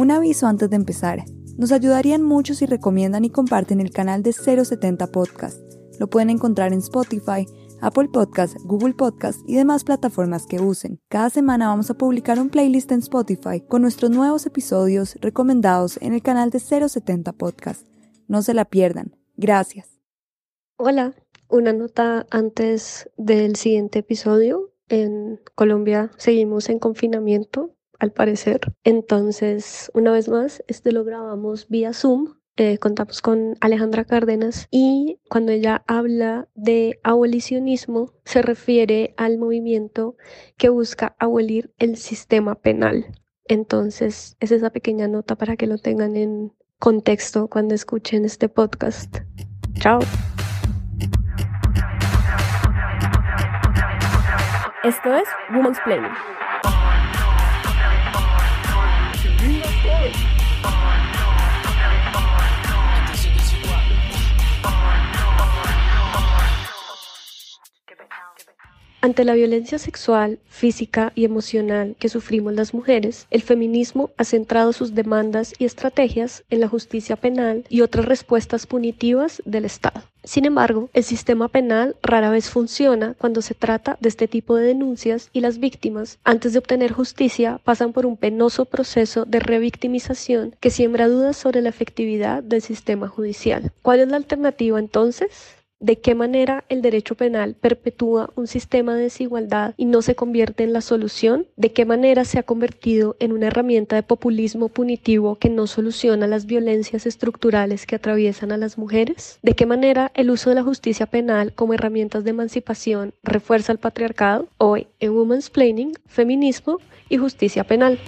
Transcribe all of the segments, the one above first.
Un aviso antes de empezar. Nos ayudarían mucho si recomiendan y comparten el canal de 070 Podcast. Lo pueden encontrar en Spotify, Apple Podcast, Google Podcast y demás plataformas que usen. Cada semana vamos a publicar un playlist en Spotify con nuestros nuevos episodios recomendados en el canal de 070 Podcast. No se la pierdan. Gracias. Hola, una nota antes del siguiente episodio. En Colombia seguimos en confinamiento al parecer. Entonces, una vez más, este lo grabamos vía Zoom. Eh, contamos con Alejandra Cárdenas y cuando ella habla de abolicionismo se refiere al movimiento que busca abolir el sistema penal. Entonces, es esa pequeña nota para que lo tengan en contexto cuando escuchen este podcast. Chao. Esto es Woman's Planning. Ante la violencia sexual, física y emocional que sufrimos las mujeres, el feminismo ha centrado sus demandas y estrategias en la justicia penal y otras respuestas punitivas del Estado. Sin embargo, el sistema penal rara vez funciona cuando se trata de este tipo de denuncias y las víctimas, antes de obtener justicia, pasan por un penoso proceso de revictimización que siembra dudas sobre la efectividad del sistema judicial. ¿Cuál es la alternativa entonces? De qué manera el derecho penal perpetúa un sistema de desigualdad y no se convierte en la solución, de qué manera se ha convertido en una herramienta de populismo punitivo que no soluciona las violencias estructurales que atraviesan a las mujeres, de qué manera el uso de la justicia penal como herramientas de emancipación refuerza el patriarcado, hoy en Women's Planning, feminismo y justicia penal.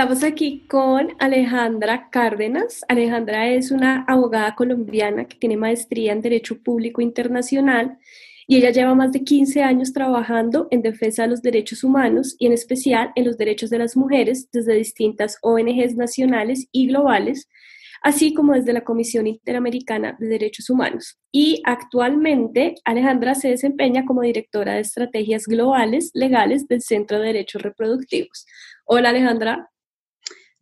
Estamos aquí con Alejandra Cárdenas. Alejandra es una abogada colombiana que tiene maestría en Derecho Público Internacional y ella lleva más de 15 años trabajando en defensa de los derechos humanos y en especial en los derechos de las mujeres desde distintas ONGs nacionales y globales, así como desde la Comisión Interamericana de Derechos Humanos. Y actualmente Alejandra se desempeña como directora de estrategias globales legales del Centro de Derechos Reproductivos. Hola Alejandra.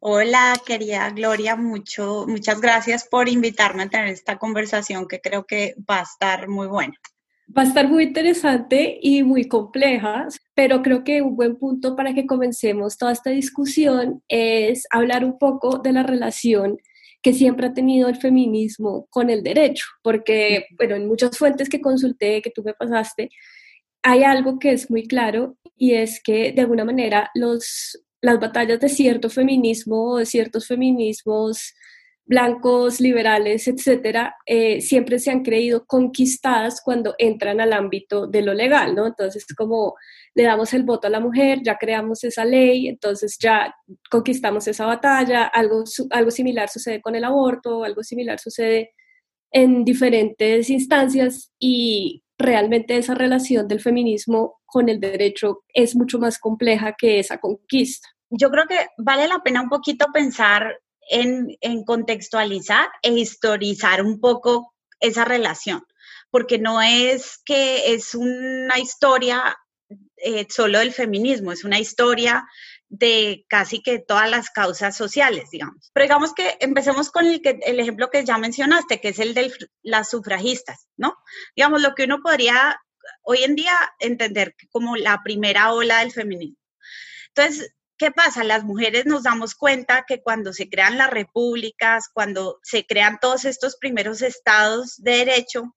Hola, querida Gloria, mucho, muchas gracias por invitarme a tener esta conversación que creo que va a estar muy buena. Va a estar muy interesante y muy compleja, pero creo que un buen punto para que comencemos toda esta discusión es hablar un poco de la relación que siempre ha tenido el feminismo con el derecho, porque, bueno, en muchas fuentes que consulté, que tú me pasaste, hay algo que es muy claro y es que de alguna manera los las batallas de cierto feminismo de ciertos feminismos blancos, liberales, etcétera, eh, siempre se han creído conquistadas cuando entran al ámbito de lo legal, ¿no? Entonces, como le damos el voto a la mujer, ya creamos esa ley, entonces ya conquistamos esa batalla, algo, algo similar sucede con el aborto, algo similar sucede en diferentes instancias y realmente esa relación del feminismo con el derecho es mucho más compleja que esa conquista. Yo creo que vale la pena un poquito pensar en, contextualizar e historizar un poco esa relación, porque no es que es una historia eh, solo del feminismo, es una historia de casi que todas las causas sociales, digamos. Pero digamos que empecemos con el, que, el ejemplo que ya mencionaste, que es el de las sufragistas, ¿no? Digamos, lo que uno podría hoy en día entender como la primera ola del feminismo. Entonces, ¿qué pasa? Las mujeres nos damos cuenta que cuando se crean las repúblicas, cuando se crean todos estos primeros estados de derecho,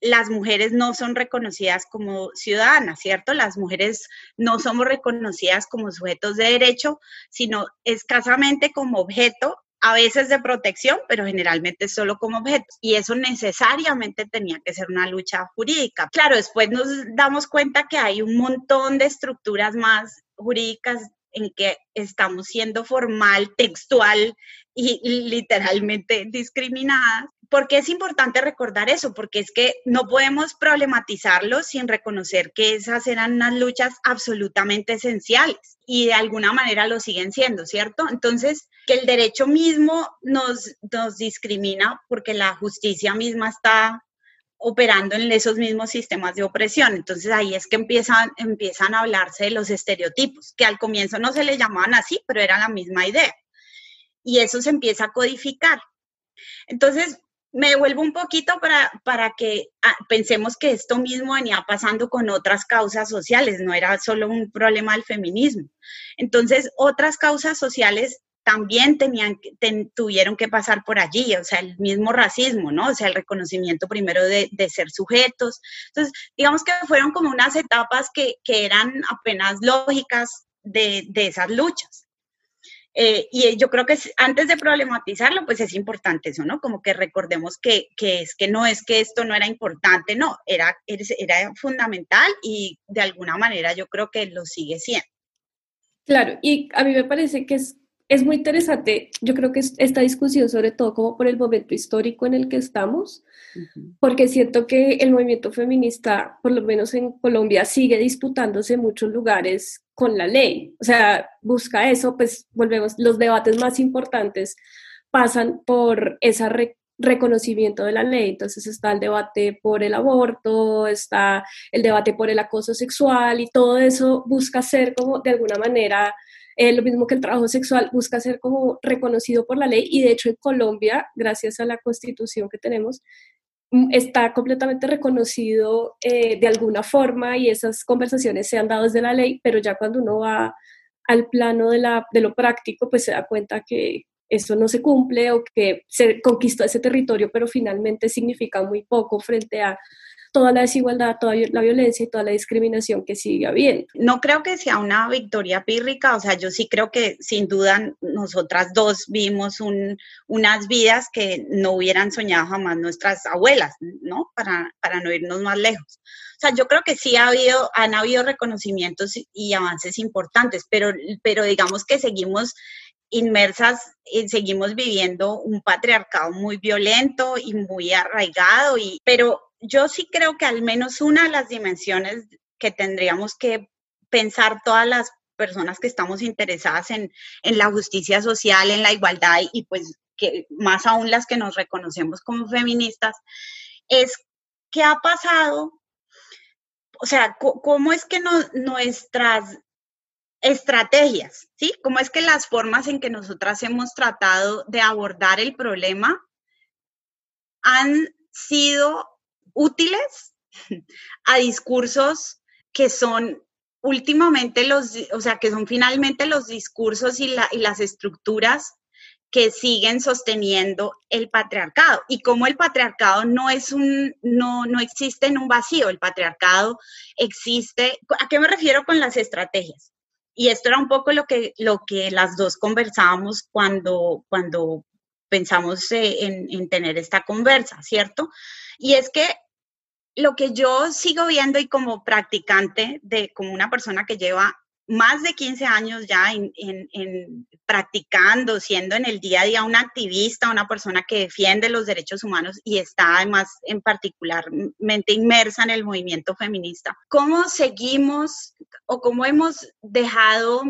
las mujeres no son reconocidas como ciudadanas, ¿cierto? Las mujeres no somos reconocidas como sujetos de derecho, sino escasamente como objeto, a veces de protección, pero generalmente solo como objeto. Y eso necesariamente tenía que ser una lucha jurídica. Claro, después nos damos cuenta que hay un montón de estructuras más jurídicas en que estamos siendo formal, textual y literalmente discriminadas. ¿Por qué es importante recordar eso? Porque es que no podemos problematizarlo sin reconocer que esas eran unas luchas absolutamente esenciales y de alguna manera lo siguen siendo, ¿cierto? Entonces, que el derecho mismo nos, nos discrimina porque la justicia misma está operando en esos mismos sistemas de opresión. Entonces ahí es que empiezan, empiezan a hablarse de los estereotipos, que al comienzo no se le llamaban así, pero era la misma idea. Y eso se empieza a codificar. Entonces, me devuelvo un poquito para, para que ah, pensemos que esto mismo venía pasando con otras causas sociales, no era solo un problema del feminismo. Entonces, otras causas sociales también tenían, tuvieron que pasar por allí, o sea, el mismo racismo, ¿no? O sea, el reconocimiento primero de, ser sujetos. Entonces, digamos que fueron como unas etapas que, eran apenas lógicas de, esas luchas. Eh, y yo creo que antes de problematizarlo, pues es importante eso, ¿no? Como que recordemos que, es que no es que esto no era importante, no, era, era fundamental y de alguna manera yo creo que lo sigue siendo. Claro, y a mí me parece que es es muy interesante, yo creo que esta discusión, sobre todo como por el momento histórico en el que estamos, porque siento que el movimiento feminista, por lo menos en Colombia, sigue disputándose en muchos lugares con la ley. O sea, busca eso, pues volvemos, los debates más importantes pasan por ese reconocimiento de la ley. Entonces está el debate por el aborto, está el debate por el acoso sexual y todo eso busca ser como de alguna manera eh, lo mismo que el trabajo sexual busca ser como reconocido por la ley y de hecho en Colombia, gracias a la constitución que tenemos, mm, está completamente reconocido eh, de alguna forma y esas conversaciones se han dado desde la ley, pero ya cuando uno va al plano de, la, de lo práctico, pues se da cuenta que eso no se cumple o que se conquistó ese territorio, pero finalmente significa muy poco frente a toda la desigualdad, toda la violencia y toda la discriminación que sigue habiendo. No creo que sea una victoria pírrica, o sea, yo sí creo que sin duda nosotras dos vimos unas vidas que no hubieran soñado jamás nuestras abuelas, ¿no? Para, para no irnos más lejos. O sea, yo creo que sí ha habido, han habido reconocimientos y avances importantes, pero, pero digamos que seguimos inmersas, seguimos viviendo un patriarcado muy violento y muy arraigado, y, pero yo sí creo que al menos una de las dimensiones que tendríamos que pensar todas las personas que estamos interesadas en, la justicia social, en la igualdad y pues que más aún las que nos reconocemos como feministas, es qué ha pasado, o sea, cómo es que nuestras estrategias, ¿sí? ¿Cómo es que las formas en que nosotras hemos tratado de abordar el problema han sido útiles a discursos que son últimamente los, o sea, que son finalmente los discursos y, las estructuras que siguen sosteniendo el patriarcado y como el patriarcado no es un no no existe en un vacío, el patriarcado existe, ¿a qué me refiero con las estrategias? Y esto era un poco lo que lo que las dos conversábamos cuando cuando pensamos eh, en, en tener esta conversa, ¿cierto? Y es que lo que yo sigo viendo y como practicante, de como una persona que lleva más de 15 años ya en, practicando, siendo en el día a día una activista, una persona que defiende los derechos humanos y está además en particularmente inmersa en el movimiento feminista. ¿Cómo seguimos o cómo hemos dejado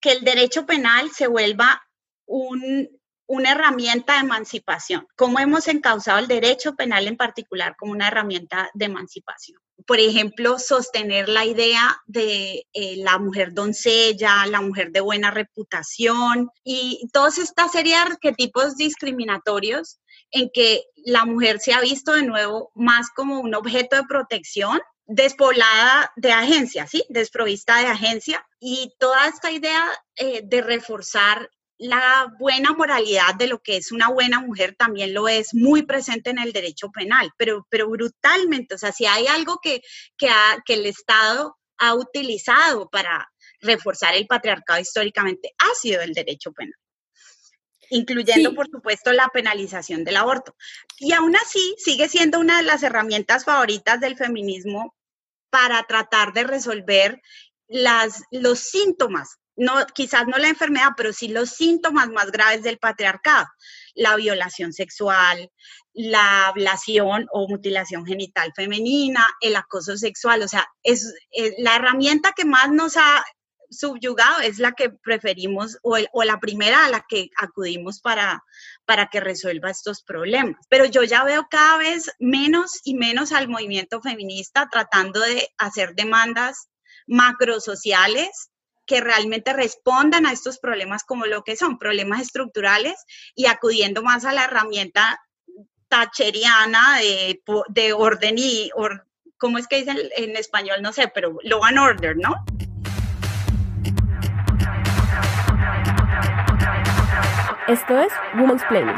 que el derecho penal se vuelva un, una herramienta de emancipación. ¿Cómo hemos encauzado el derecho penal en particular como una herramienta de emancipación? Por ejemplo, sostener la idea de eh, la mujer doncella, la mujer de buena reputación y toda esta serie de arquetipos discriminatorios en que la mujer se ha visto de nuevo más como un objeto de protección despoblada de agencia, ¿sí? Desprovista de agencia. Y toda esta idea eh, de reforzar la buena moralidad de lo que es una buena mujer también lo es muy presente en el derecho penal, pero, pero brutalmente, o sea, si hay algo que, que, el Estado ha utilizado para reforzar el patriarcado históricamente, ha sido el derecho penal incluyendo, por supuesto, la penalización del aborto. Y aún así, sigue siendo una de las herramientas favoritas del feminismo para tratar de resolver las, los síntomas no, quizás no la enfermedad, pero sí los síntomas más graves del patriarcado, la violación sexual, la ablación o mutilación genital femenina, el acoso sexual, o sea, es, la herramienta que más nos ha subyugado es la que preferimos o, o, la primera a la que acudimos para, para que resuelva estos problemas. Pero yo ya veo cada vez menos y menos al movimiento feminista tratando de hacer demandas macrosociales que realmente respondan a estos problemas como lo que son, problemas estructurales y acudiendo más a la herramienta tacheriana de, de orden y, ¿cómo es que dicen en español? No sé, pero law and order, ¿no? Esto es Women's Planning.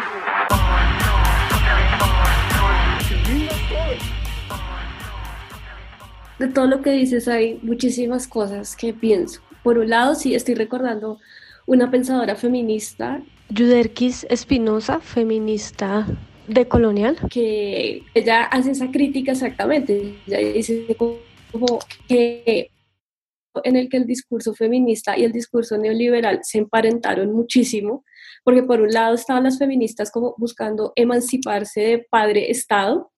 De todo lo que dices hay muchísimas cosas que pienso. Por un lado, sí, estoy recordando una pensadora feminista. Yuderquis Espinosa, feminista de colonial. Que ella hace esa crítica exactamente. Ella dice como que en el que el discurso feminista y el discurso neoliberal se emparentaron muchísimo, porque por un lado estaban las feministas como buscando emanciparse de padre-estado,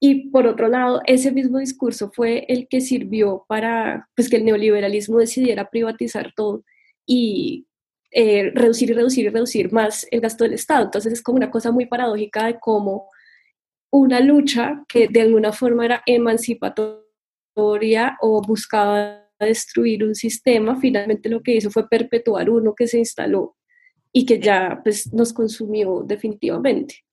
y por otro lado, ese mismo discurso fue el que sirvió para pues, que el neoliberalismo decidiera privatizar todo y eh, reducir y reducir y reducir más el gasto del Estado. Entonces es como una cosa muy paradójica de cómo una lucha que de alguna forma era emancipatoria o buscaba destruir un sistema, finalmente lo que hizo fue perpetuar uno que se instaló y que ya pues, nos consumió definitivamente.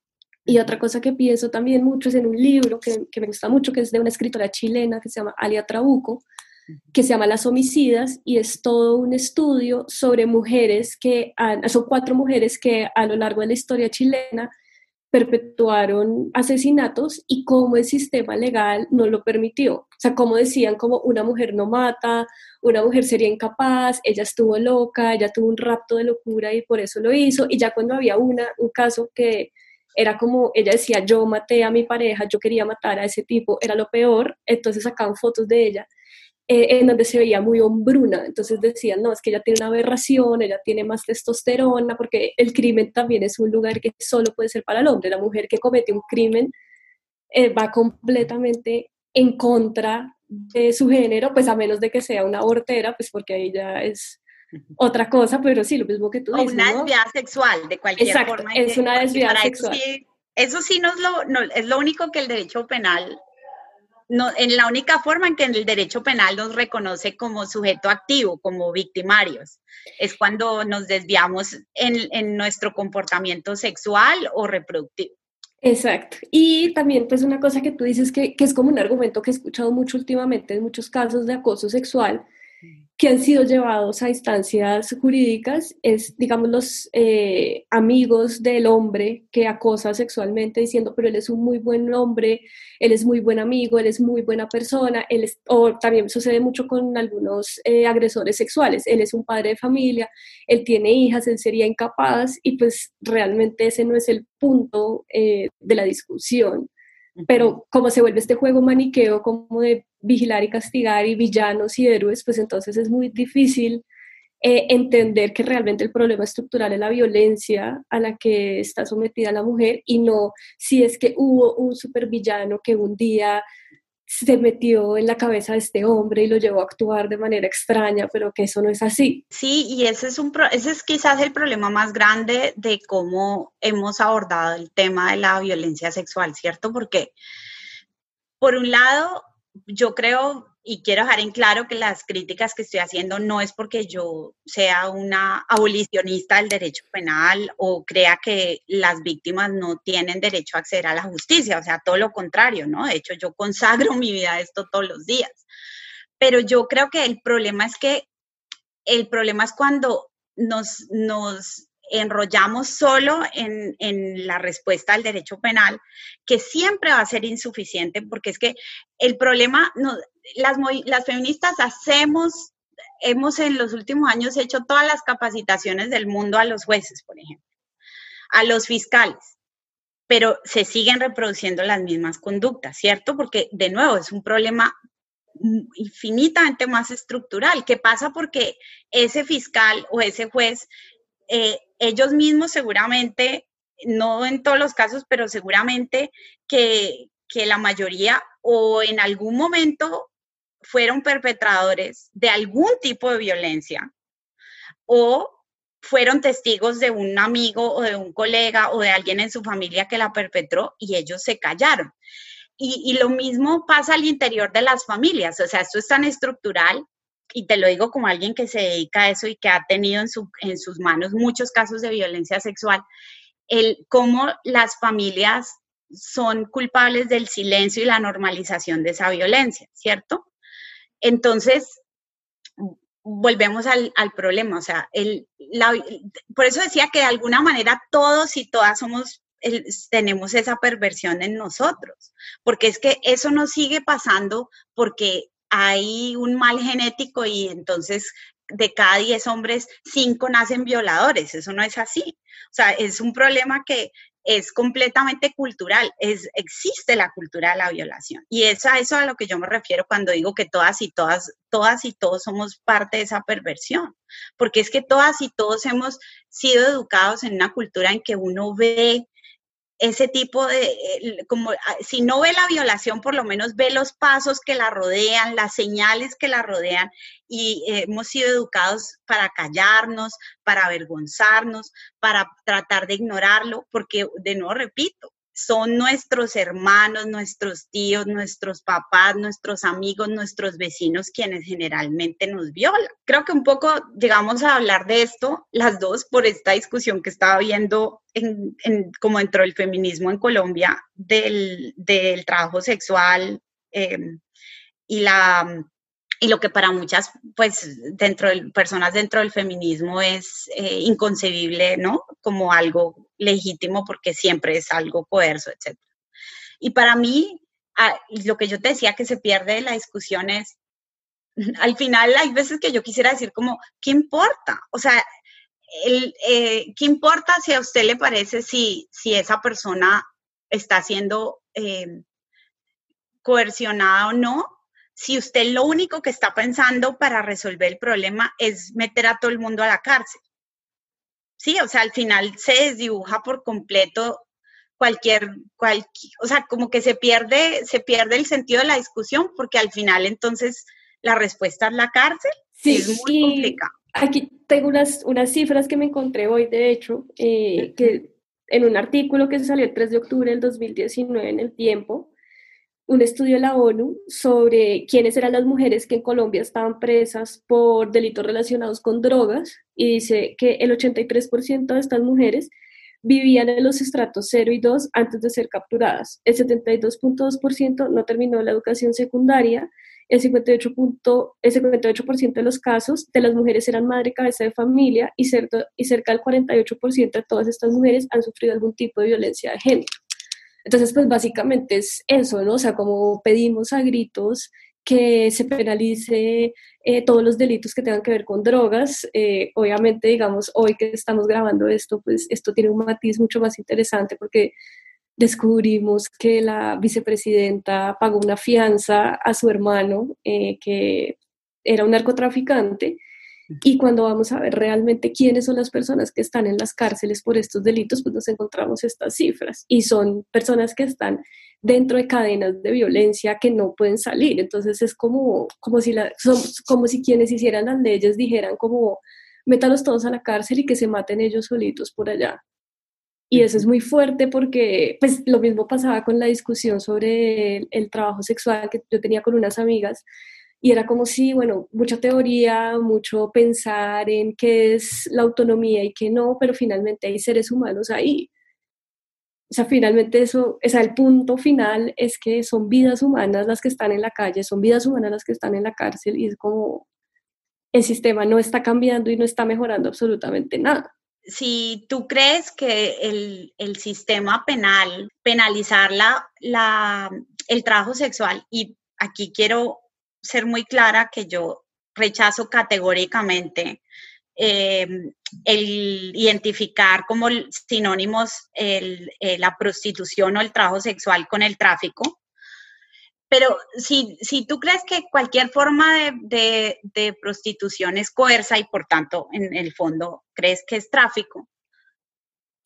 Y otra cosa que pienso también mucho es en un libro que, que me gusta mucho, que es de una escritora chilena que se llama Alia Trabuco, que se llama Las homicidas y es todo un estudio sobre mujeres que, han, son cuatro mujeres que a lo largo de la historia chilena perpetuaron asesinatos y cómo el sistema legal no lo permitió. O sea, como decían, como una mujer no mata, una mujer sería incapaz, ella estuvo loca, ella tuvo un rapto de locura y por eso lo hizo. Y ya cuando había una, un caso que era como, ella decía, yo maté a mi pareja, yo quería matar a ese tipo, era lo peor, entonces sacaban fotos de ella eh, en donde se veía muy hombruna, entonces decían, no, es que ella tiene una aberración, ella tiene más testosterona, porque el crimen también es un lugar que solo puede ser para el hombre, la mujer que comete un crimen eh, va completamente en contra de su género, pues a menos de que sea una abortera, pues porque ella es otra cosa, pero sí, lo mismo que tú dices. una desviada sexual, de cualquier Exacto, forma. es una desviada sexual. Eso sí, no es, lo, no, es lo único que el derecho penal no, en la única forma en que el derecho penal nos reconoce como sujeto activo, como victimarios, es cuando nos desviamos en, en nuestro comportamiento sexual o reproductivo. Exacto. Y también, pues, una cosa que tú dices que, que, es como un argumento que he escuchado mucho últimamente en muchos casos de acoso sexual, que han sido llevados a instancias jurídicas es, digamos, los eh, amigos del hombre que acosa sexualmente diciendo, pero él es un muy buen hombre, él es muy buen amigo, él es muy buena persona, él es, o también sucede mucho con algunos eh, agresores sexuales, él es un padre de familia, él tiene hijas, él sería incapaz y pues realmente ese no es el punto eh, de la discusión. Pero como se vuelve este juego maniqueo como de vigilar y castigar y villanos y héroes, pues entonces es muy difícil eh, entender que realmente el problema estructural es la violencia a la que está sometida la mujer y no si es que hubo un supervillano que un día se metió en la cabeza de este hombre y lo llevó a actuar de manera extraña, pero que eso no es así. Sí, y ese es, un, ese es quizás el problema más grande de cómo hemos abordado el tema de la violencia sexual, ¿cierto? Porque, por un lado, yo creo y quiero dejar en claro que las críticas que estoy haciendo no es porque yo sea una abolicionista del derecho penal o crea que las víctimas no tienen derecho a acceder a la justicia, o sea, todo lo contrario, ¿no? De hecho, yo consagro mi vida a esto todos los días. Pero yo creo que el problema es que el problema es cuando nos, nos enrollamos solo en, la respuesta al derecho penal, que siempre va a ser insuficiente, porque es que el problema, las, las feministas hacemos, hemos en los últimos años hecho todas las capacitaciones del mundo a los jueces, por ejemplo, a los fiscales, pero se siguen reproduciendo las mismas conductas, ¿cierto? Porque de nuevo es un problema infinitamente más estructural, que pasa porque ese fiscal o ese juez eh, ellos mismos seguramente, no en todos los casos, pero seguramente que, la mayoría o en algún momento fueron perpetradores de algún tipo de violencia o fueron testigos de un amigo o de un colega o de alguien en su familia que la perpetró y ellos se callaron. Y, lo mismo pasa al interior de las familias, o sea, esto es tan estructural y te lo digo como alguien que se dedica a eso y que ha tenido en, en sus manos muchos casos de violencia sexual, el cómo las familias son culpables del silencio y la normalización de esa violencia, ¿cierto? Entonces, volvemos al, problema, o sea, el, por eso decía que de alguna manera todos y todas somos, tenemos esa perversión en nosotros, porque es que eso nos sigue pasando porque hay un mal genético y entonces de cada 10 hombres, 5 nacen violadores, eso no es así. O sea, es un problema que es completamente cultural, es, existe la cultura de la violación. Y es a eso a lo que yo me refiero cuando digo que todas y todas, todas y todos somos parte de esa perversión, porque es que todas y todos hemos sido educados en una cultura en que uno ve ese tipo de, como ah, si no ve la violación, por lo menos ve los pasos que la rodean, las señales que la rodean y hemos sido educados para callarnos, para avergonzarnos, para tratar de ignorarlo, porque de nuevo repito, son nuestros hermanos, nuestros tíos, nuestros papás, nuestros amigos, nuestros vecinos quienes generalmente nos violan. Creo que un poco llegamos a hablar de esto las dos por esta discusión que estaba viendo en, como dentro del feminismo en Colombia del, trabajo sexual em, y la y lo que para muchas, pues, dentro de personas dentro del feminismo es eh, inconcebible, ¿no? Como algo legítimo porque siempre es algo coerzo, etc. Y para mí, ah, lo que yo te decía que se pierde de la discusión es, al final hay veces que yo quisiera decir como, ¿qué importa? O sea, eh, ¿qué importa si a usted le parece si, si esa persona está siendo eh, coercionada o no? Si usted lo único que está pensando para resolver el problema es meter a todo el mundo a la cárcel. Sí, o sea, al final se desdibuja por completo cualquier, cualquier, o sea, como que se pierde, se pierde el sentido de la discusión porque al final entonces la respuesta es la cárcel. Sí, es muy complicado. Aquí tengo unas, unas cifras que me encontré hoy, de hecho, eh, que en un artículo que salió el 3 de octubre del 2019 en el tiempo, un estudio de la ONU sobre quiénes eran las mujeres que en Colombia estaban presas por delitos relacionados con drogas y dice que el 83% de estas mujeres vivían en los estratos 0 y 2 antes de ser capturadas. El 72.2% no terminó la educación secundaria. El 58%, el 58 de los casos de las mujeres eran madre cabeza de familia y cerca, y cerca del 48% de todas estas mujeres han sufrido algún tipo de violencia de género. Entonces, pues básicamente es eso, ¿no? O sea, como pedimos a gritos que se penalice eh, todos los delitos que tengan que ver con drogas. Eh, obviamente, digamos, hoy que estamos grabando esto, pues esto tiene un matiz mucho más interesante porque descubrimos que la vicepresidenta pagó una fianza a su hermano, eh, que era un narcotraficante, y cuando vamos a ver realmente quiénes son las personas que están en las cárceles por estos delitos, pues nos encontramos estas cifras. Y son personas que están dentro de cadenas de violencia que no pueden salir. Entonces es como, como, si, la, como si quienes hicieran las leyes dijeran como, métalos todos a la cárcel y que se maten ellos solitos por allá. Y eso es muy fuerte porque pues lo mismo pasaba con la discusión sobre el trabajo sexual que yo tenía con unas amigas y era como si, bueno, mucha teoría, mucho pensar en qué es la autonomía y qué no, pero finalmente hay seres humanos ahí. O sea, finalmente eso, o sea, el punto final es que son vidas humanas las que están en la calle, son vidas humanas las que están en la cárcel y es como el sistema no está cambiando y no está mejorando absolutamente nada. Si tú crees que el, el sistema penal, penalizar la, la, el trabajo sexual, y aquí quiero ser muy clara que yo rechazo categóricamente eh, el identificar como sinónimos eh, la prostitución o el trabajo sexual con el tráfico. Pero si, si tú crees que cualquier forma de, de, prostitución es coerza y por tanto en el fondo crees que es tráfico,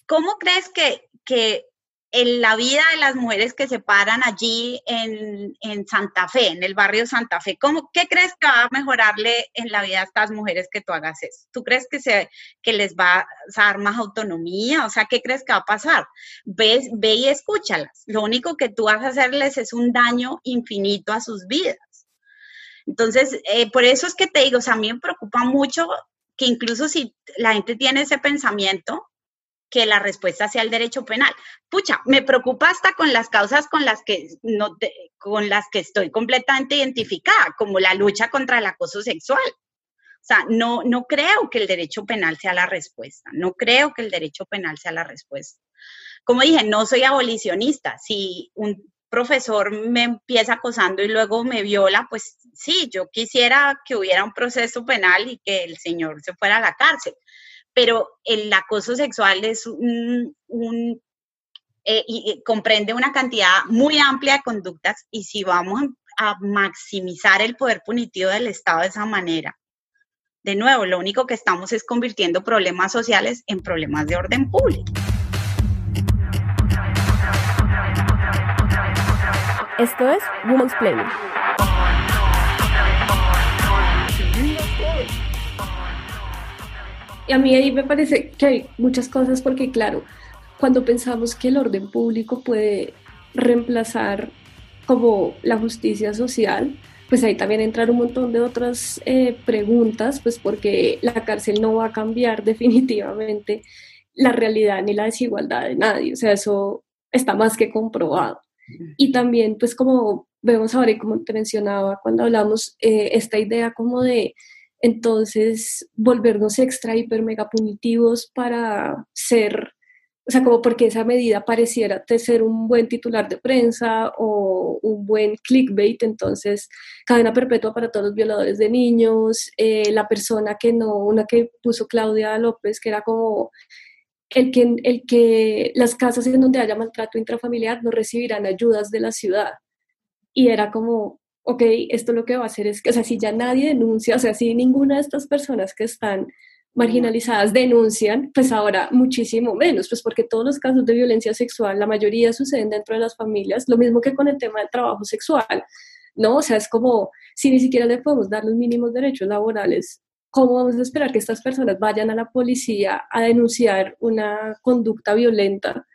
¿cómo crees que, que en la vida de las mujeres que se paran allí en, Santa Fe, en el barrio Santa Fe. ¿Cómo, ¿Qué crees que va a mejorarle en la vida a estas mujeres que tú hagas eso? ¿Tú crees que, se, que les va a dar más autonomía? O sea, ¿qué crees que va a pasar? Ve, ve y escúchalas. Lo único que tú vas a hacerles es un daño infinito a sus vidas. Entonces, eh, por eso es que te digo, o a mí me preocupa mucho que incluso si la gente tiene ese pensamiento, que la respuesta sea el derecho penal. Pucha, me preocupa hasta con las causas con las que no con las que estoy completamente identificada, como la lucha contra el acoso sexual. O sea, no, no creo que el derecho penal sea la respuesta, no creo que el derecho penal sea la respuesta. Como dije, no soy abolicionista. Si un profesor me empieza acosando y luego me viola, pues sí, yo quisiera que hubiera un proceso penal y que el señor se fuera a la cárcel pero el acoso sexual es un, eh, comprende una cantidad muy amplia de conductas y si vamos a maximizar el poder punitivo del Estado de esa manera, de nuevo, lo único que estamos es convirtiendo problemas sociales en problemas de orden público. Esto es Women's Planning. Y a mí ahí me parece que hay muchas cosas porque, claro, cuando pensamos que el orden público puede reemplazar como la justicia social, pues ahí también entrar un montón de otras eh, preguntas, pues porque la cárcel no va a cambiar definitivamente la realidad ni la desigualdad de nadie, o sea, eso está más que comprobado. Y también, pues como vemos ahora y como te mencionaba cuando hablamos, eh, esta idea como de entonces volvernos extra, hiper, mega punitivos para ser, o sea, como porque esa medida pareciera ser un buen titular de prensa o un buen clickbait, entonces cadena perpetua para todos los violadores de niños, eh, la persona que no, una que puso Claudia López, que era como el que, el que las casas en donde haya maltrato intrafamiliar no recibirán ayudas de la ciudad. Y era como, ok, esto lo que va a hacer es que, o sea, si ya nadie denuncia, o sea, si ninguna de estas personas que están marginalizadas denuncian, pues ahora muchísimo menos, pues porque todos los casos de violencia sexual, la mayoría suceden dentro de las familias, lo mismo que con el tema del trabajo sexual, ¿no? O sea, es como, si ni siquiera le podemos dar los mínimos derechos laborales, ¿cómo vamos a esperar que estas personas vayan a la policía a denunciar una conducta violenta?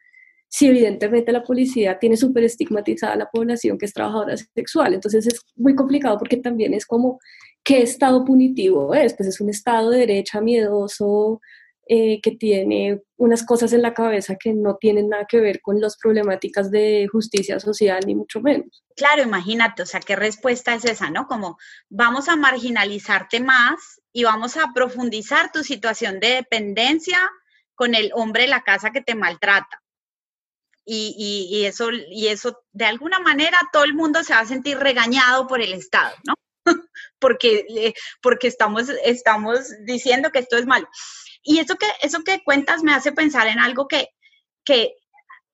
Si evidentemente la policía tiene súper estigmatizada a la población que es trabajadora sexual. Entonces es muy complicado porque también es como, ¿qué estado punitivo es? Pues es un estado de derecha miedoso eh, que tiene unas cosas en la cabeza que no tienen nada que ver con las problemáticas de justicia social, ni mucho menos. Claro, imagínate, o sea, ¿qué respuesta es esa, no? Como vamos a marginalizarte más y vamos a profundizar tu situación de dependencia con el hombre de la casa que te maltrata y, eso, y eso de alguna manera todo el mundo se va a sentir regañado por el Estado, ¿no? porque, eh, porque estamos, estamos diciendo que esto es malo. Y eso que, eso que cuentas me hace pensar en algo que, que,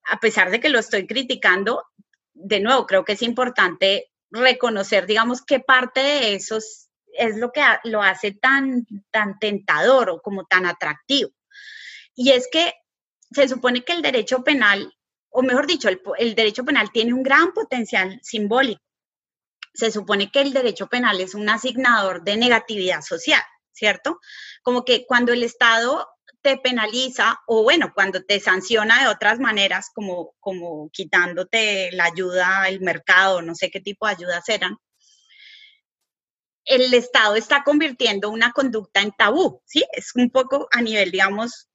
a pesar de que lo estoy criticando, de nuevo, creo que es importante reconocer, digamos, qué parte de eso es lo que lo hace tan, tan tentador o como tan atractivo. Y es que se supone que el derecho penal o mejor dicho, el, derecho penal tiene un gran potencial simbólico. Se supone que el derecho penal es un asignador de negatividad social, ¿cierto? Como que cuando el Estado te penaliza o bueno, cuando te sanciona de otras maneras, como, como quitándote la ayuda, el mercado, no sé qué tipo de ayudas eran, el Estado está convirtiendo una conducta en tabú, ¿sí? Es un poco a nivel, digamos,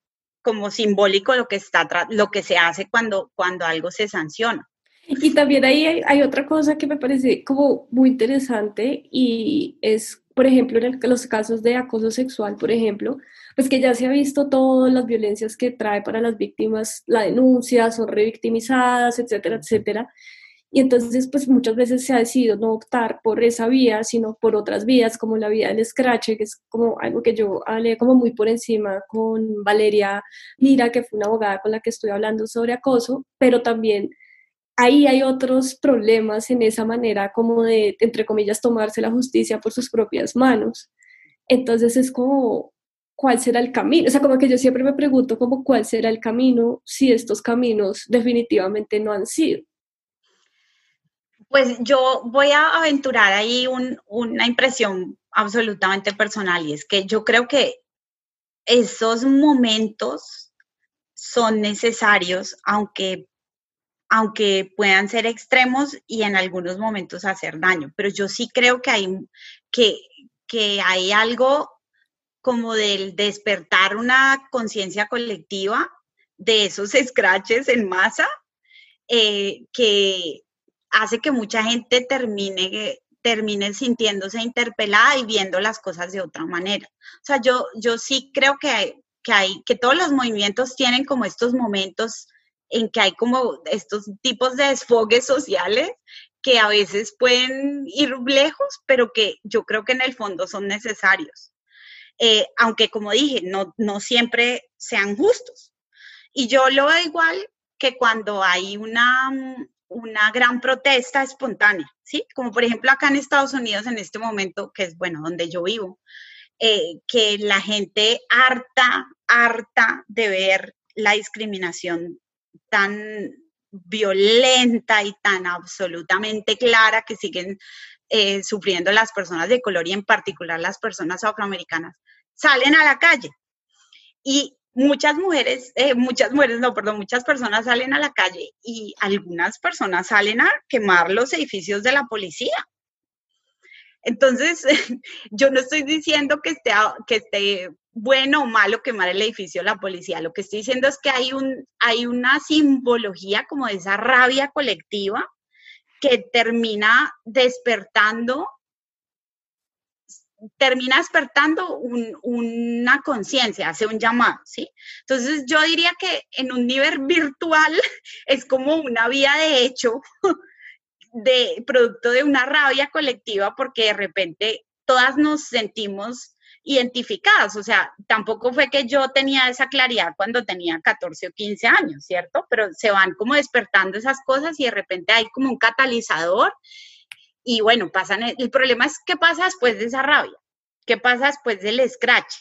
como simbólico lo que, está, lo que se hace cuando, cuando algo se sanciona. Y también ahí hay, otra cosa que me parece como muy interesante y es, por ejemplo, en los casos de acoso sexual, por ejemplo, pues que ya se ha visto todas las violencias que trae para las víctimas la denuncia, son revictimizadas, etcétera, etcétera. Y entonces, pues muchas veces se ha decidido no optar por esa vía, sino por otras vías, como la vía del scratch, que es como algo que yo hablé como muy por encima con Valeria Mira, que fue una abogada con la que estoy hablando sobre acoso, pero también ahí hay otros problemas en esa manera como de, entre comillas, tomarse la justicia por sus propias manos. Entonces es como, cuál será el camino. O sea, como que yo siempre me pregunto como cuál será el camino si estos caminos definitivamente no han sido. Pues yo voy a aventurar ahí una impresión absolutamente personal y es que yo creo que esos momentos son necesarios, aunque, aunque puedan ser extremos y en algunos momentos hacer daño. Pero yo sí creo que hay, que, que hay algo como del despertar una conciencia colectiva de esos scratches en masa eh, que hace que mucha gente termine termine sintiéndose interpelada y viendo las cosas de otra manera. O sea, yo, yo sí creo que hay, que hay, que todos los movimientos tienen como estos momentos en que hay como estos tipos de desfogues sociales que a veces pueden ir lejos, pero que yo creo que en el fondo son necesarios. Eh, aunque como dije, no, no siempre sean justos. Y yo lo veo igual que cuando hay una, una gran protesta espontánea, ¿sí? Como por ejemplo acá en Estados Unidos en este momento, que es, bueno, donde yo vivo, eh, que la gente harta, harta de ver la discriminación tan violenta y tan absolutamente clara que siguen eh, sufriendo las personas de color y en particular las personas afroamericanas, salen a la calle. Y muchas mujeres, eh, muchas mujeres, no, perdón, muchas personas salen a la calle y algunas personas salen a quemar los edificios de la policía. Entonces, yo no estoy diciendo que esté, que esté bueno o malo quemar el edificio de la policía. Lo que estoy diciendo es que hay, un, hay una simbología como de esa rabia colectiva que termina despertando termina despertando una conciencia, hace un llamado, ¿sí? Entonces yo diría que en un nivel virtual es como una vía de hecho de producto de una rabia colectiva porque de repente todas nos sentimos identificadas, o sea, tampoco fue que yo tenía esa claridad cuando tenía 14 o 15 años, ¿cierto? Pero se van como despertando esas cosas y de repente hay como un catalizador y bueno, pasan, el problema es qué pasa después de esa rabia, qué pasa después del scratch.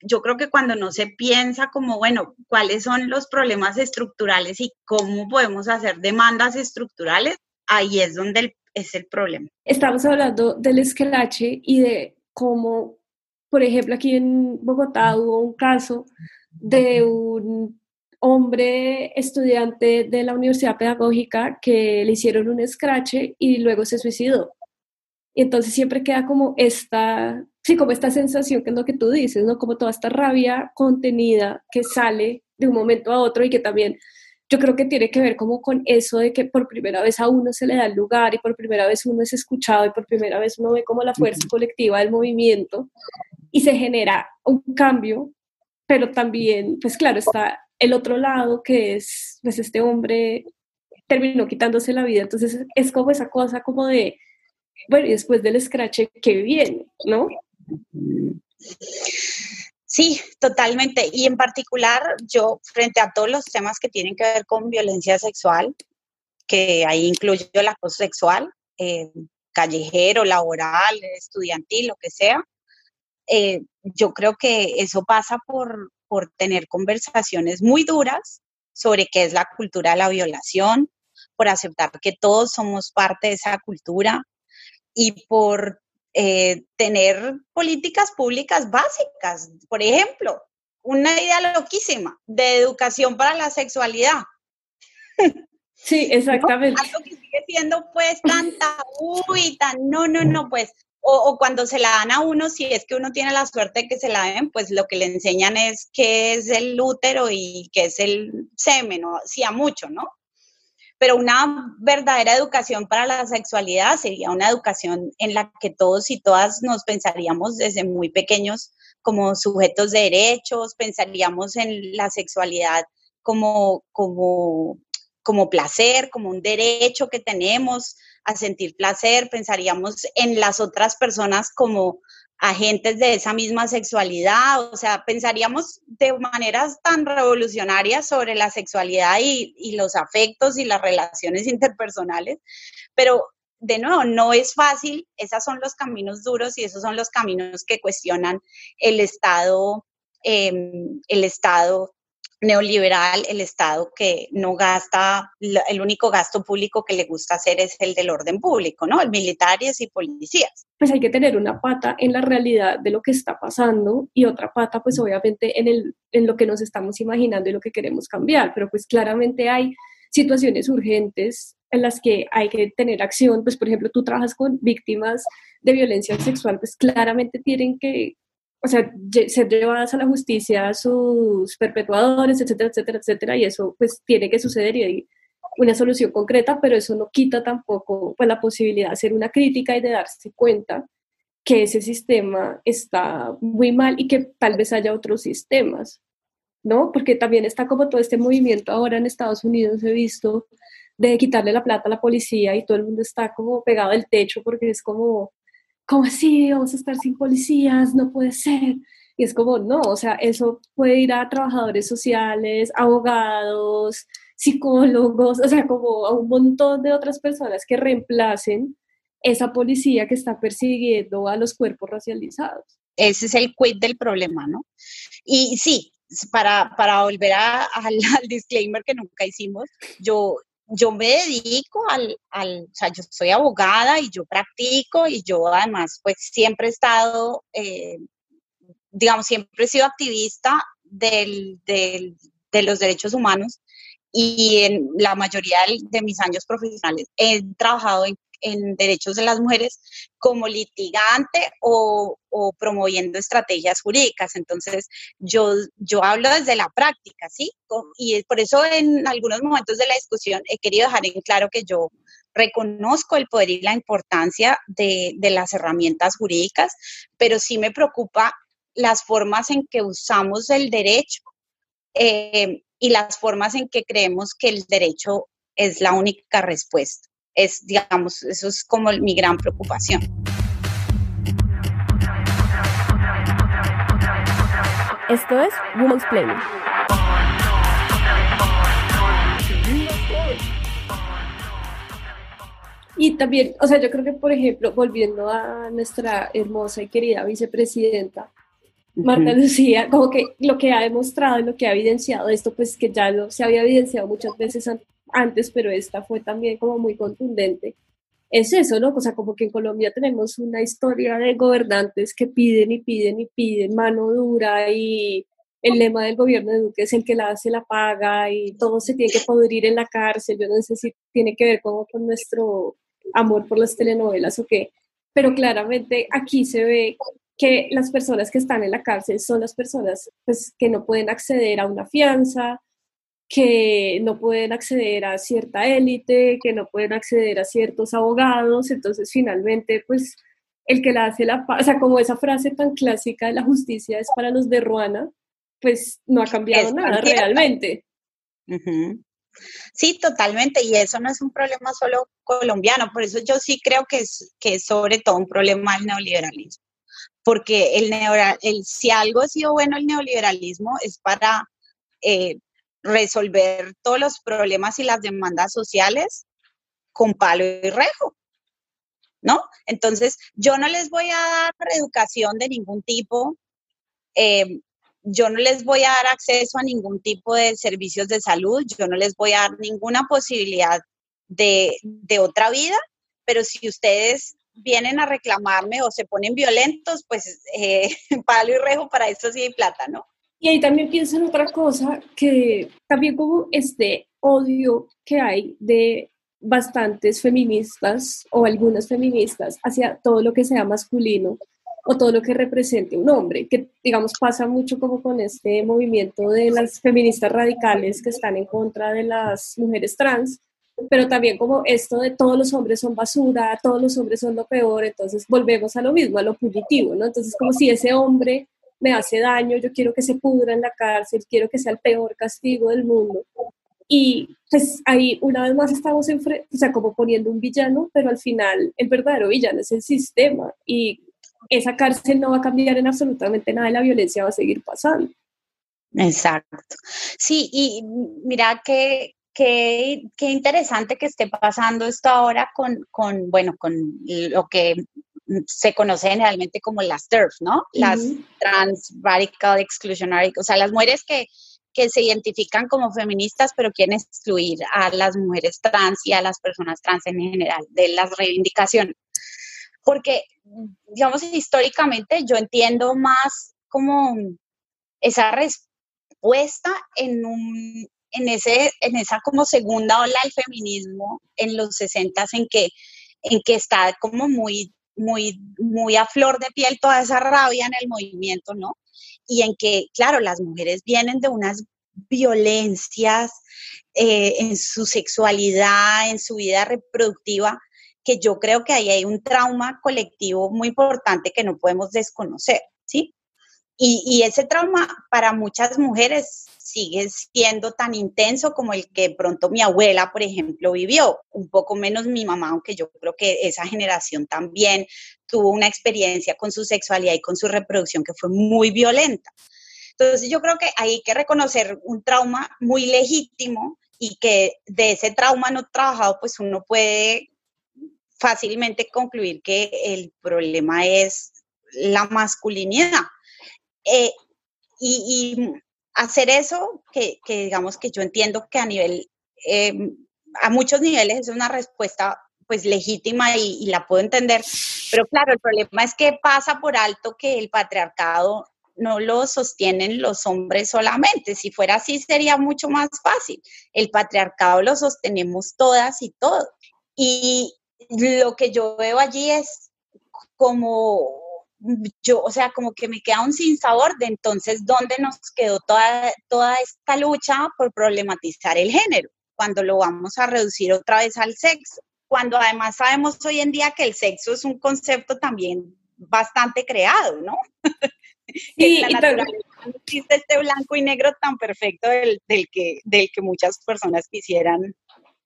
Yo creo que cuando no se piensa como, bueno, cuáles son los problemas estructurales y cómo podemos hacer demandas estructurales, ahí es donde es el problema. Estamos hablando del scratch y de cómo, por ejemplo, aquí en Bogotá hubo un caso de un hombre estudiante de la Universidad Pedagógica que le hicieron un scratch y luego se suicidó. Y entonces siempre queda como esta, sí, como esta sensación que es lo que tú dices, ¿no? Como toda esta rabia contenida que sale de un momento a otro y que también yo creo que tiene que ver como con eso de que por primera vez a uno se le da el lugar y por primera vez uno es escuchado y por primera vez uno ve como la fuerza colectiva del movimiento y se genera un cambio, pero también, pues claro, está el otro lado que es, pues este hombre terminó quitándose la vida, entonces es como esa cosa como de, bueno, y después del scratch, ¿qué viene? ¿No? Sí, totalmente. Y en particular, yo, frente a todos los temas que tienen que ver con violencia sexual, que ahí incluyo el acoso sexual, eh, callejero, laboral, estudiantil, lo que sea, eh, yo creo que eso pasa por, por tener conversaciones muy duras sobre qué es la cultura de la violación, por aceptar que todos somos parte de esa cultura y por eh, tener políticas públicas básicas. Por ejemplo, una idea loquísima de educación para la sexualidad. Sí, exactamente. Algo que sigue siendo pues tan tabú y tan, no, no, no, pues o, cuando se la dan a uno, si es que uno tiene la suerte de que se la den, pues lo que le enseñan es qué es el útero y qué es el semen, o sí a mucho, ¿no? Pero una verdadera educación para la sexualidad sería una educación en la que todos y todas nos pensaríamos desde muy pequeños como sujetos de derechos, pensaríamos en la sexualidad como, como, como placer, como un derecho que tenemos, a sentir placer, pensaríamos en las otras personas como agentes de esa misma sexualidad, o sea, pensaríamos de maneras tan revolucionarias sobre la sexualidad y, los afectos y las relaciones interpersonales, pero de nuevo, no es fácil, esos son los caminos duros y esos son los caminos que cuestionan el Estado em, el Estado neoliberal, el Estado que no gasta, el único gasto público que le gusta hacer es el del orden público, ¿no? Militares y policías. Pues hay que tener una pata en la realidad de lo que está pasando y otra pata, pues obviamente en, el, en lo que nos estamos imaginando y lo que queremos cambiar, pero pues claramente hay situaciones urgentes en las que hay que tener acción, pues por ejemplo tú trabajas con víctimas de violencia sexual, pues claramente tienen que o sea, ser llevadas a la justicia sus perpetuadores, etcétera, etcétera, etcétera, y eso pues tiene que suceder y hay una solución concreta, pero eso no quita tampoco pues la posibilidad de hacer una crítica y de darse cuenta que ese sistema está muy mal y que tal vez haya otros sistemas, ¿no? Porque también está como todo este movimiento ahora en Estados Unidos, he visto, de quitarle la plata a la policía y todo el mundo está como pegado al techo porque es como, ¿cómo así? Vamos a estar sin policías, no puede ser. Y es como, no, o sea, eso puede ir a trabajadores sociales, abogados, psicólogos, o sea, como a un montón de otras personas que reemplacen esa policía que está persiguiendo a los cuerpos racializados. Ese es el quid del problema, ¿no? Y sí, para, para volver al, al, disclaimer que nunca hicimos, yo, yo me dedico al, o sea, yo soy abogada y yo practico y yo además pues siempre he estado, eh, digamos, siempre he sido activista del, de los derechos humanos y en la mayoría de mis años profesionales he trabajado en en derechos de las mujeres como litigante o, promoviendo estrategias jurídicas. Entonces, yo, yo hablo desde la práctica, ¿sí? Y por eso en algunos momentos de la discusión he querido dejar en claro que yo reconozco el poder y la importancia de, las herramientas jurídicas, pero sí me preocupa las formas en que usamos el derecho eh, y las formas en que creemos que el derecho es la única respuesta es, digamos, eso es como mi gran preocupación. Esto es Women's Planning. Y también, o sea, yo creo que, por ejemplo, volviendo a nuestra hermosa y querida vicepresidenta, Marta Lucía, como que lo que ha demostrado y lo que ha evidenciado esto, pues que ya lo, se había evidenciado muchas veces antes, pero esta fue también como muy contundente. Es eso, ¿no? O sea, como que en Colombia tenemos una historia de gobernantes que piden y piden y piden mano dura y el lema del gobierno de Duque es el que la hace la paga y todo se tiene que ir en la cárcel. Yo no sé si tiene que ver como con nuestro amor por las telenovelas o qué, pero claramente aquí se ve que las personas que están en la cárcel son las personas pues, que no pueden acceder a una fianza, que no pueden acceder a cierta élite, que no pueden acceder a ciertos abogados, entonces finalmente pues el que la hace la o sea, como esa frase tan clásica de la justicia es para los de Ruana, pues no ha cambiado nada realmente. Sí, totalmente, y eso no es un problema solo colombiano, por eso yo sí creo que es, que es sobre todo un problema del neoliberalismo, porque el, el si algo ha sido bueno el neoliberalismo es para eh, resolver todos los problemas y las demandas sociales con palo y rejo, ¿no? Entonces, yo no les voy a dar educación de ningún tipo, eh, yo no les voy a dar acceso a ningún tipo de servicios de salud, yo no les voy a dar ninguna posibilidad de, otra vida, pero si ustedes vienen a reclamarme o se ponen violentos, pues eh, palo y rejo para esto sí hay plata, ¿no? Y ahí también pienso en otra cosa, que también como este odio que hay de bastantes feministas o algunas feministas hacia todo lo que sea masculino o todo lo que represente un hombre, que digamos pasa mucho como con este movimiento de las feministas radicales que están en contra de las mujeres trans, pero también como esto de todos los hombres son basura, todos los hombres son lo peor, entonces volvemos a lo mismo, a lo punitivo, ¿no? Entonces como si ese hombre me hace daño, yo quiero que se pudra en la cárcel, quiero que sea el peor castigo del mundo. Y pues ahí una vez más estamos en o sea, como poniendo un villano, pero al final el verdadero villano es el sistema y esa cárcel no va a cambiar en absolutamente nada y la violencia va a seguir pasando. Exacto. Sí, y mira que, qué, qué interesante que esté pasando esto ahora con, con, bueno, con lo que se conoce generalmente como las TERF, ¿no? Las Trans Radical Exclusionary, o sea, las mujeres que, que se identifican como feministas, pero quieren excluir a las mujeres trans y a las personas trans en general de las reivindicaciones. Porque, digamos, históricamente yo entiendo más como esa respuesta en un, en, ese, en esa como segunda ola del feminismo en los 60 en que, en que está como muy, muy, muy a flor de piel toda esa rabia en el movimiento, ¿no? Y en que, claro, las mujeres vienen de unas violencias eh, en su sexualidad, en su vida reproductiva, que yo creo que ahí hay un trauma colectivo muy importante que no podemos desconocer, ¿sí? Y, ese trauma para muchas mujeres sigue siendo tan intenso como el que pronto mi abuela, por ejemplo, vivió, un poco menos mi mamá, aunque yo creo que esa generación también tuvo una experiencia con su sexualidad y con su reproducción que fue muy violenta. Entonces yo creo que hay que reconocer un trauma muy legítimo y que de ese trauma no trabajado, pues uno puede fácilmente concluir que el problema es la masculinidad eh, y, hacer eso, que, digamos que yo entiendo que a nivel, em, a muchos niveles es una respuesta pues legítima y, la puedo entender, pero claro, el problema es que pasa por alto que el patriarcado no lo sostienen los hombres solamente. Si fuera así sería mucho más fácil. El patriarcado lo sostenemos todas y todos. Y lo que yo veo allí es como yo, o sea, como que me queda un sinsabor de entonces dónde nos quedó toda, toda esta lucha por problematizar el género, cuando lo vamos a reducir otra vez al sexo, cuando además sabemos hoy en día que el sexo es un concepto también bastante creado, ¿no? Sí, la naturaleza no existe este blanco y negro tan perfecto del, del, que, del que muchas personas quisieran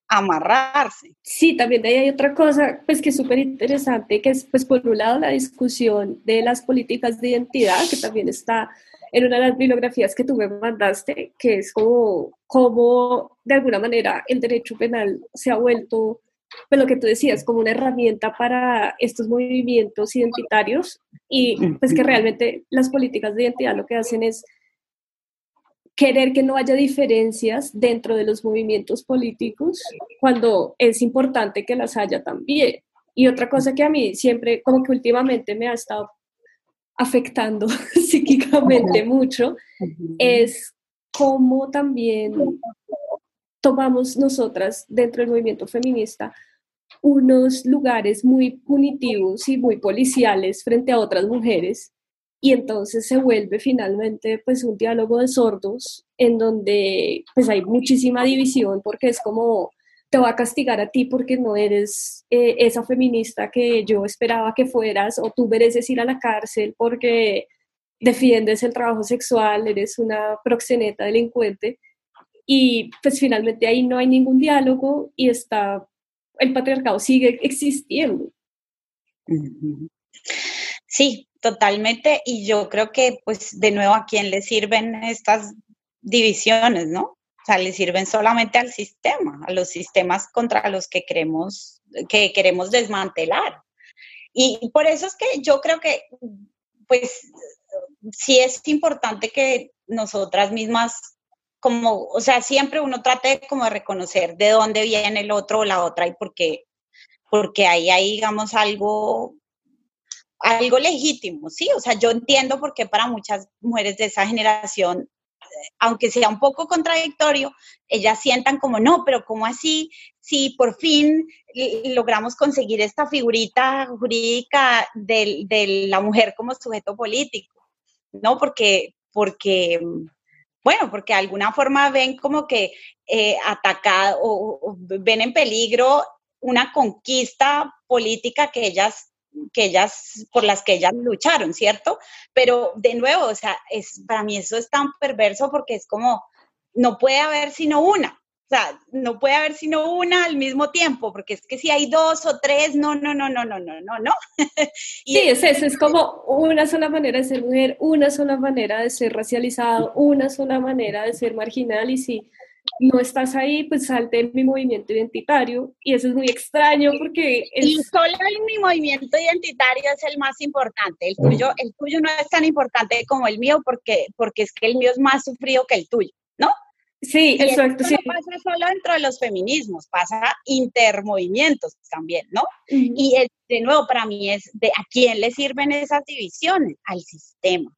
amarrarse. Sí, también hay otra cosa pues que es súper interesante, que es pues por un lado la discusión de las políticas de identidad, que también está en una de las bibliografías que tú me mandaste, que es como, como de alguna manera el derecho penal se ha vuelto, pues lo que tú decías, como una herramienta para estos movimientos identitarios y pues que realmente las políticas de identidad lo que hacen es querer que no haya diferencias dentro de los movimientos políticos cuando es importante que las haya también. Y otra cosa que a mí siempre, como que últimamente me ha estado afectando psíquicamente mucho, es cómo también tomamos nosotras dentro del movimiento feminista unos lugares muy punitivos y muy policiales frente a otras mujeres y entonces se vuelve finalmente pues un diálogo de sordos en donde pues hay muchísima división porque es como te va a castigar a ti porque no eres eh, esa feminista que yo esperaba que fueras o tú mereces ir a la cárcel porque defiendes el trabajo sexual, eres una proxeneta delincuente y pues finalmente ahí no hay ningún diálogo y está el patriarcado sigue existiendo. Sí, totalmente. Y yo creo que, pues, de nuevo, ¿a quién le sirven estas divisiones, no? O sea, le sirven solamente al sistema, a los sistemas contra los que queremos, que queremos desmantelar. Y por eso es que yo creo que, pues, sí es importante que nosotras mismas, como, o sea, siempre uno trate como de reconocer de dónde viene el otro o la otra y por qué, porque ahí hay, digamos, algo algo legítimo, ¿sí? O sea, yo entiendo por qué para muchas mujeres de esa generación, aunque sea un poco contradictorio, ellas sientan como, no, pero ¿cómo así? Si por fin logramos conseguir esta figurita jurídica de, la mujer como sujeto político, ¿no? Porque, porque, bueno, porque de alguna forma ven como que eh, atacado o ven en peligro una conquista política que ellas que ellas, por las que ellas lucharon, ¿cierto? Pero de nuevo, o sea, es, para mí eso es tan perverso porque es como, no puede haber sino una. O sea, no puede haber sino una al mismo tiempo, porque es que si hay dos o tres, no, no, no, no, no, no, no, no. sí, es eso, es como una sola manera de ser mujer, una sola manera de ser racializado, una sola manera de ser marginal, y si no estás ahí, pues salte de mi movimiento identitario y eso es muy extraño porque... Y solo mi movimiento identitario es el más importante, el tuyo, el tuyo no es tan importante como el mío porque, porque es que el mío es más sufrido que el tuyo, ¿no? Sí, exacto. No pasa solo dentro de los feminismos, pasa intermovimientos también, ¿no? Y de nuevo, para mí es de a quién le sirven esas divisiones, al sistema.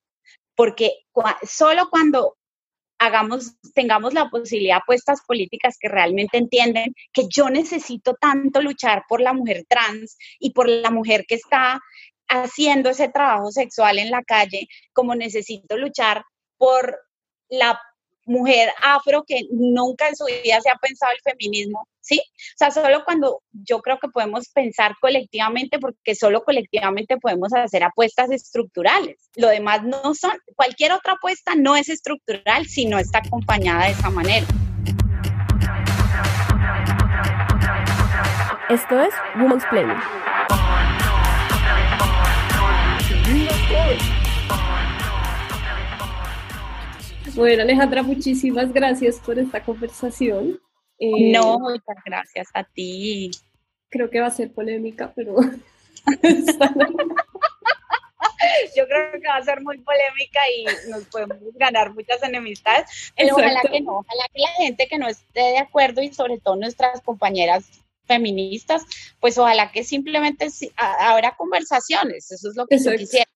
Porque solo cuando hagamos, tengamos la posibilidad puestas políticas que realmente entienden que yo necesito tanto luchar por la mujer trans y por la mujer que está haciendo ese trabajo sexual en la calle, como necesito luchar por la mujer afro que nunca en su vida se ha pensado el feminismo, ¿sí? O sea, solo cuando yo creo que podemos pensar colectivamente, porque solo colectivamente podemos hacer apuestas estructurales. Lo demás no son, cualquier otra apuesta no es estructural si no está acompañada de esa manera. Esto es Women's Planning. Bueno, Alejandra, muchísimas gracias por esta conversación. Eh, no, muchas gracias a ti. Creo que va a ser polémica, pero... Yo creo que va a ser muy polémica y nos podemos ganar muchas enemistades, pero ojalá que no, ojalá que la gente que no esté de acuerdo y sobre todo nuestras compañeras feministas, pues ojalá que simplemente habrá conversaciones, eso es lo que yo quisiera.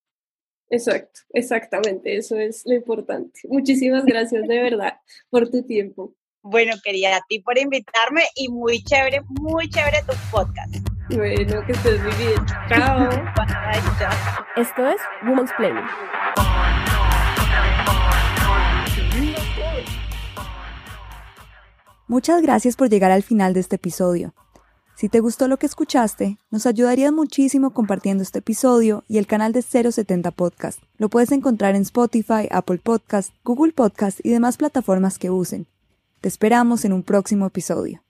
Exacto, exactamente, eso es lo importante. Muchísimas gracias de verdad por tu tiempo. Bueno, querida, a ti por invitarme y muy chévere, muy chévere tu podcast. Bueno, que estés muy bien. Chao. Esto es Women's Planning. Muchas gracias por llegar al final de este episodio. Si te gustó lo que escuchaste, nos ayudarías muchísimo compartiendo este episodio y el canal de 070 Podcast. Lo puedes encontrar en Spotify, Apple Podcast, Google Podcast y demás plataformas que usen. Te esperamos en un próximo episodio.